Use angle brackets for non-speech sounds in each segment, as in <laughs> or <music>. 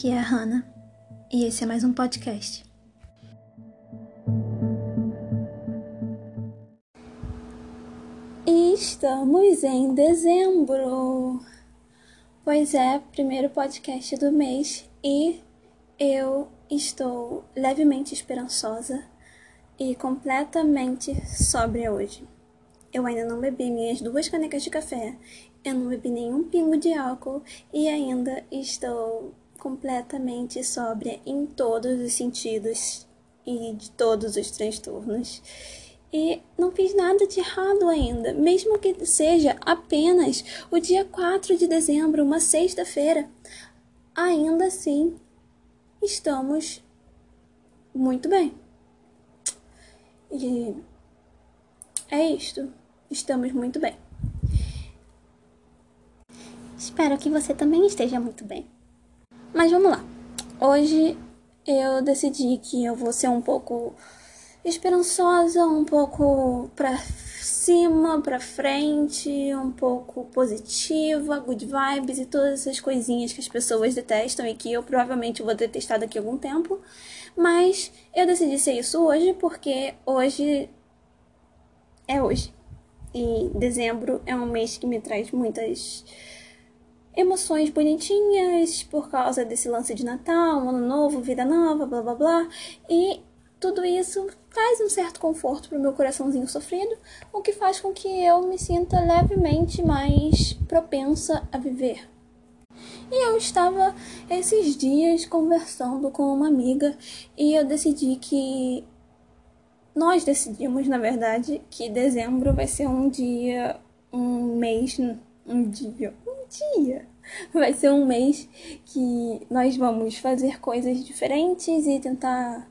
Aqui é a Hannah e esse é mais um podcast. Estamos em dezembro! Pois é, primeiro podcast do mês e eu estou levemente esperançosa e completamente sóbria hoje. Eu ainda não bebi minhas duas canecas de café, eu não bebi nenhum pingo de álcool e ainda estou completamente sóbria em todos os sentidos e de todos os transtornos. E não fiz nada de errado ainda, mesmo que seja apenas o dia 4 de dezembro, uma sexta-feira. Ainda assim, estamos muito bem. E é isto. Estamos muito bem. Espero que você também esteja muito bem. Mas vamos lá. Hoje eu decidi que eu vou ser um pouco esperançosa, um pouco pra cima, pra frente, um pouco positiva, good vibes e todas essas coisinhas que as pessoas detestam e que eu provavelmente vou detestar daqui a algum tempo. Mas eu decidi ser isso hoje porque hoje é hoje. E dezembro é um mês que me traz muitas emoções bonitinhas por causa desse lance de Natal, Ano Novo, Vida Nova, blá blá blá. E tudo isso traz um certo conforto pro meu coraçãozinho sofrido, o que faz com que eu me sinta levemente mais propensa a viver. E eu estava esses dias conversando com uma amiga e eu decidi que. Nós decidimos, na verdade, que dezembro vai ser um dia, um mês, um dia, dia. Vai ser um mês que nós vamos fazer coisas diferentes e tentar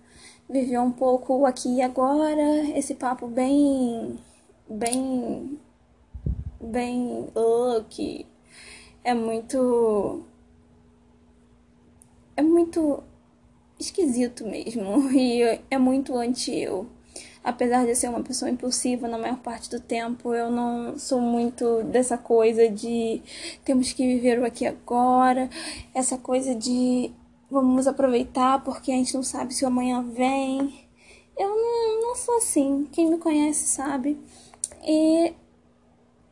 viver um pouco aqui e agora, esse papo bem bem bem uh, que é muito é muito esquisito mesmo. <laughs> E é muito anti eu apesar de ser uma pessoa impulsiva na maior parte do tempo, eu não sou muito dessa coisa de temos que viver o aqui agora, essa coisa de vamos aproveitar porque a gente não sabe se o amanhã vem. Eu não, não sou assim. Quem me conhece sabe. E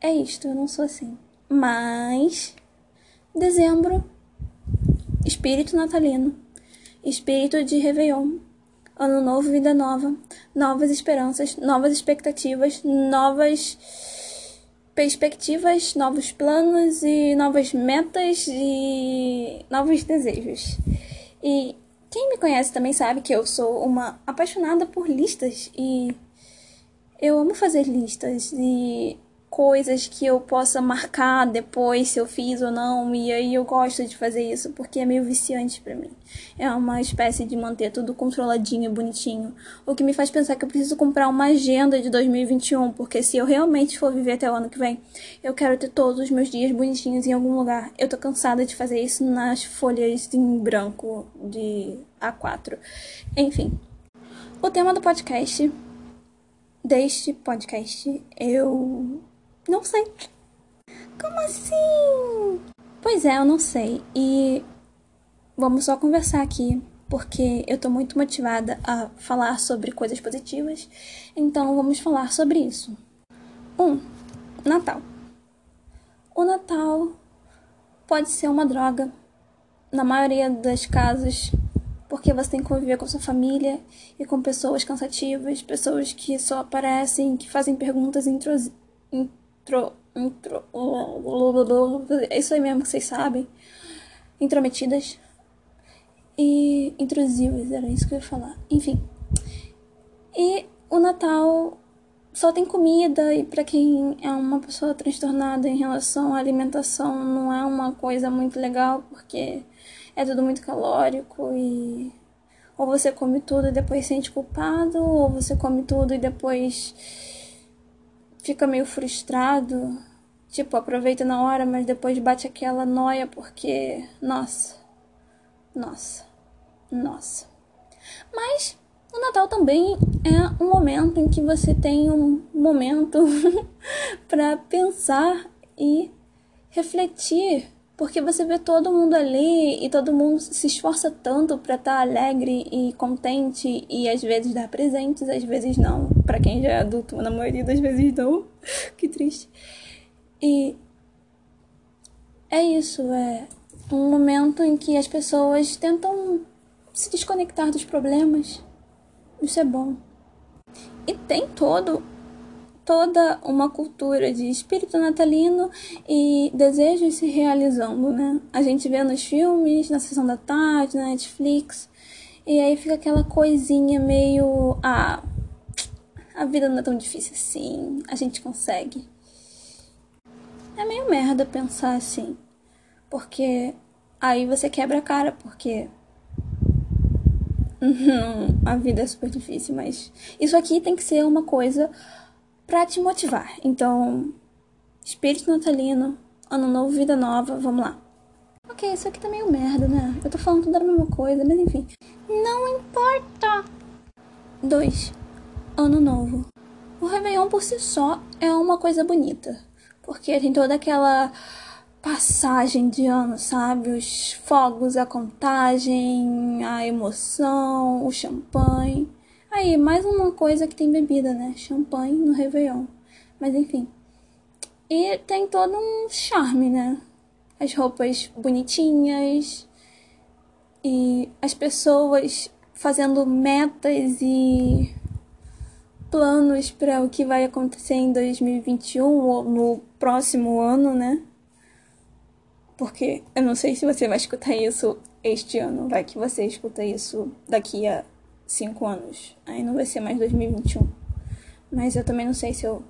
é isto, eu não sou assim. Mas dezembro, espírito natalino, espírito de Réveillon ano novo, vida nova, novas esperanças, novas expectativas, novas perspectivas, novos planos e novas metas e novos desejos. E quem me conhece também sabe que eu sou uma apaixonada por listas e eu amo fazer listas e coisas que eu possa marcar depois se eu fiz ou não, e aí eu gosto de fazer isso porque é meio viciante para mim. É uma espécie de manter tudo controladinho, bonitinho, o que me faz pensar que eu preciso comprar uma agenda de 2021, porque se eu realmente for viver até o ano que vem, eu quero ter todos os meus dias bonitinhos em algum lugar. Eu tô cansada de fazer isso nas folhas em branco de A4. Enfim, o tema do podcast deste podcast eu não sei. Como assim? Pois é, eu não sei. E vamos só conversar aqui, porque eu tô muito motivada a falar sobre coisas positivas. Então vamos falar sobre isso. Um, Natal. O Natal pode ser uma droga. Na maioria das casos, porque você tem que conviver com sua família e com pessoas cansativas, pessoas que só aparecem, que fazem perguntas intros intro, intro, é isso aí mesmo que vocês sabem, intrometidas e intrusivas, era isso que eu ia falar. Enfim. E o Natal só tem comida e para quem é uma pessoa transtornada em relação à alimentação não é uma coisa muito legal porque é tudo muito calórico e ou você come tudo e depois sente culpado ou você come tudo e depois fica meio frustrado, tipo, aproveita na hora, mas depois bate aquela noia porque, nossa, nossa, nossa. Mas o Natal também é um momento em que você tem um momento <laughs> para pensar e refletir Porque você vê todo mundo ali e todo mundo se esforça tanto para estar tá alegre e contente e às vezes dar presentes, às vezes não. Para quem já é adulto, na maioria das vezes não. <laughs> que triste. E é isso, é um momento em que as pessoas tentam se desconectar dos problemas. Isso é bom. E tem todo toda uma cultura de espírito natalino e desejos se realizando, né? A gente vê nos filmes, na sessão da tarde, na Netflix, e aí fica aquela coisinha meio. Ah, a vida não é tão difícil assim, a gente consegue. É meio merda pensar assim, porque aí você quebra a cara, porque. <laughs> a vida é super difícil, mas isso aqui tem que ser uma coisa para te motivar. Então, espírito natalino, ano novo, vida nova, vamos lá. Ok, isso aqui tá meio merda, né? Eu tô falando tudo a mesma coisa, mas enfim. Não importa! 2. Ano novo. O Réveillon por si só é uma coisa bonita. Porque tem toda aquela passagem de ano, sabe? Os fogos, a contagem, a emoção, o champanhe. Aí, mais uma coisa que tem bebida, né? Champanhe no Réveillon. Mas enfim. E tem todo um charme, né? As roupas bonitinhas e as pessoas fazendo metas e planos para o que vai acontecer em 2021 ou no próximo ano, né? Porque eu não sei se você vai escutar isso este ano, vai que você escuta isso daqui a cinco anos. Aí não vai ser mais 2021. Mas eu também não sei se eu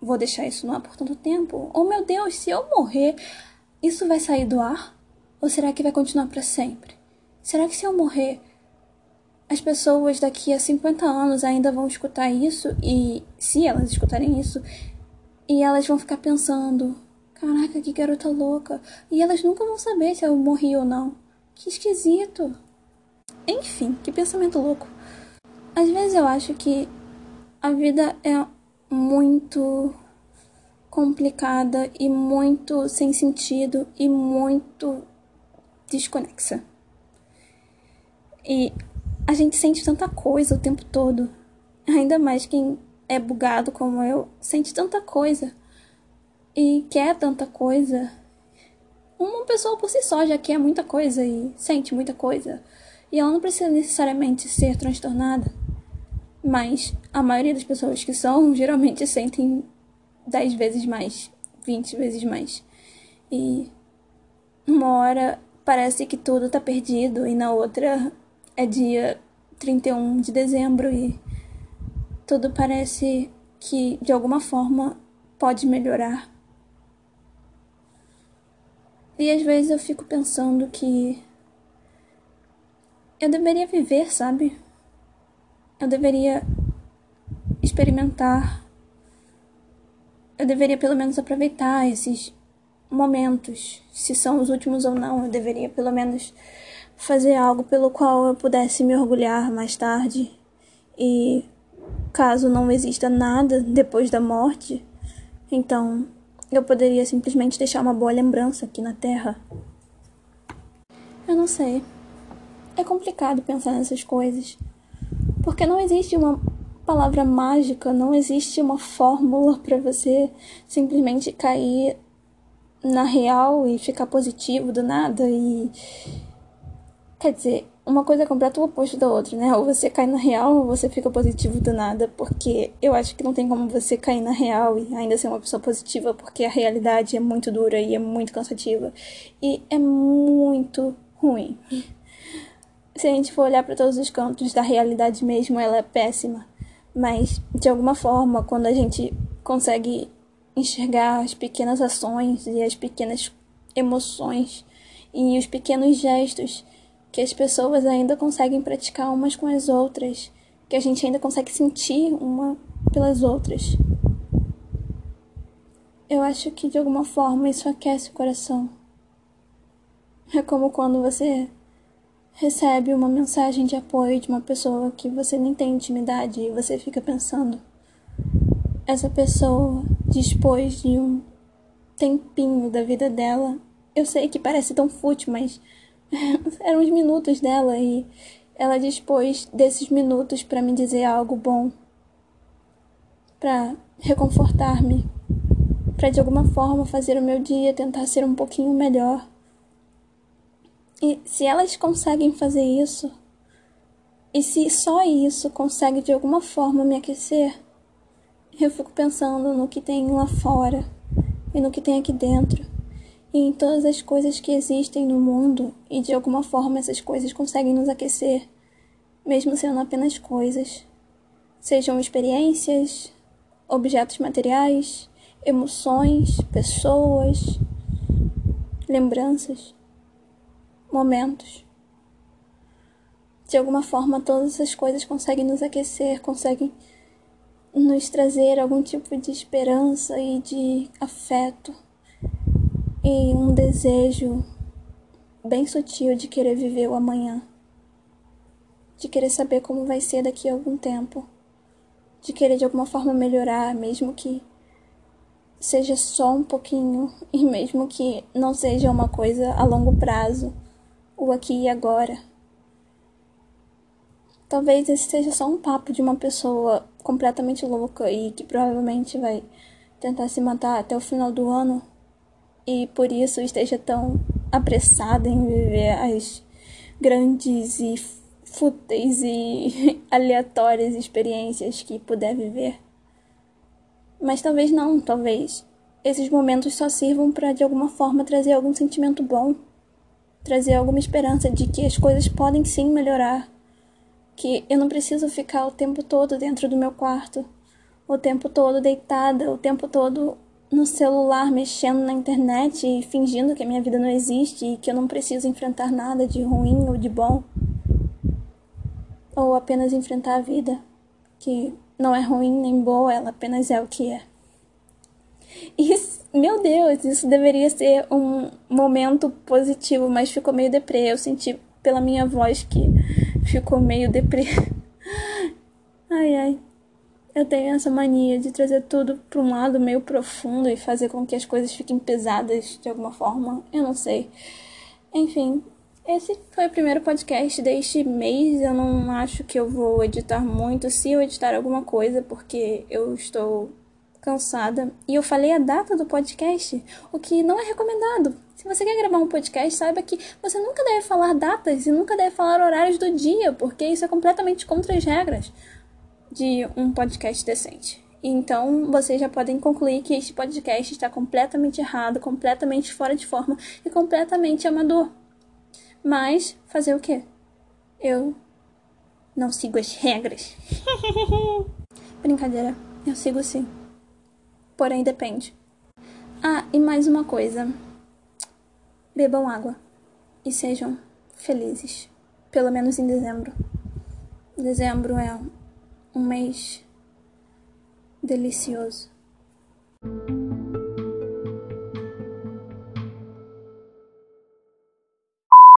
vou deixar isso no ar por tanto tempo. Oh meu Deus, se eu morrer, isso vai sair do ar? Ou será que vai continuar para sempre? Será que se eu morrer, as pessoas daqui a 50 anos ainda vão escutar isso e se elas escutarem isso, e elas vão ficar pensando, caraca, que garota louca, e elas nunca vão saber se eu morri ou não. Que esquisito. Enfim, que pensamento louco. Às vezes eu acho que a vida é muito complicada e muito sem sentido e muito desconexa. E a gente sente tanta coisa o tempo todo. Ainda mais quem é bugado como eu, sente tanta coisa e quer tanta coisa. Uma pessoa por si só já quer muita coisa e sente muita coisa. E ela não precisa necessariamente ser transtornada. Mas a maioria das pessoas que são <laughs> geralmente sentem 10 vezes mais, 20 vezes mais. E uma hora parece que tudo tá perdido e na outra é dia 31 de dezembro e tudo parece que de alguma forma pode melhorar. E às vezes eu fico pensando que eu deveria viver, sabe? Eu deveria experimentar. Eu deveria pelo menos aproveitar esses momentos, se são os últimos ou não. Eu deveria pelo menos fazer algo pelo qual eu pudesse me orgulhar mais tarde. E caso não exista nada depois da morte, então eu poderia simplesmente deixar uma boa lembrança aqui na Terra. Eu não sei. É complicado pensar nessas coisas. Porque não existe uma palavra mágica, não existe uma fórmula para você simplesmente cair na real e ficar positivo do nada e quer dizer, uma coisa é completa o oposto da outra, né? Ou você cai na real ou você fica positivo do nada, porque eu acho que não tem como você cair na real e ainda ser uma pessoa positiva, porque a realidade é muito dura e é muito cansativa e é muito ruim se a gente for olhar para todos os cantos da realidade mesmo, ela é péssima. Mas, de alguma forma, quando a gente consegue enxergar as pequenas ações e as pequenas emoções e os pequenos gestos que as pessoas ainda conseguem praticar umas com as outras, que a gente ainda consegue sentir uma pelas outras. Eu acho que de alguma forma isso aquece o coração. É como quando você recebe uma mensagem de apoio de uma pessoa que você nem tem intimidade e você fica pensando: essa pessoa, depois de um tempinho da vida dela, Eu sei que parece tão fútil, mas <laughs> eram os minutos dela e ela dispôs desses minutos para me dizer algo bom, para reconfortar-me, para de alguma forma fazer o meu dia tentar ser um pouquinho melhor. E se elas conseguem fazer isso, e se só isso consegue de alguma forma me aquecer, eu fico pensando no que tem lá fora e no que tem aqui dentro e em todas as coisas que existem no mundo e de alguma forma essas coisas conseguem nos aquecer, mesmo sendo apenas coisas, sejam experiências, objetos materiais, emoções, pessoas, lembranças, momentos. De alguma forma, todas essas coisas conseguem nos aquecer, conseguem nos trazer algum tipo de esperança e de afeto e um desejo bem sutil de querer viver o amanhã, de querer saber como vai ser daqui a algum tempo, de querer de alguma forma melhorar, mesmo que seja só um pouquinho <laughs> e mesmo que não seja uma coisa a longo prazo, o aqui e agora. Talvez esse seja só um papo de uma pessoa completamente louca e que provavelmente vai tentar se matar até o final do ano e por isso esteja tão apressada em viver as grandes e fúteis e <laughs> aleatórias experiências que puder viver. Mas talvez não, talvez esses momentos só sirvam para de alguma forma trazer algum sentimento bom, trazer alguma esperança de que as coisas podem sim melhorar que eu não preciso ficar o tempo todo dentro do meu quarto, o tempo todo deitada, o tempo todo no celular mexendo na internet e fingindo que a minha vida não existe e que eu não preciso enfrentar nada de ruim ou de bom. Ou apenas enfrentar a vida, que não é ruim nem boa, ela apenas é o que é. E, meu Deus, isso deveria ser um momento positivo, mas ficou meio deprê. Eu senti pela minha voz que ficou meio deprê. <laughs> Ai, ai. Eu tenho essa mania de trazer tudo para um lado meio profundo e fazer com que as coisas fiquem pesadas de alguma forma. Eu não sei. Enfim, esse foi o primeiro podcast deste mês. Eu não acho que eu vou editar muito, se eu editar alguma coisa, porque eu estou cansada. E eu falei a data do podcast, o que não é recomendado. Se você quer gravar um podcast, saiba que você nunca deve falar datas e nunca deve falar horários do dia, porque isso é completamente contra as regras de um podcast decente. Então, vocês já podem concluir que este podcast está completamente errado, completamente fora de forma e completamente amador. Mas, fazer o quê? Eu não sigo as regras. <laughs> Brincadeira, eu sigo sim porém depende. Ah, e mais uma coisa: bebam água e sejam felizes, pelo menos em dezembro. Dezembro é um mês delicioso.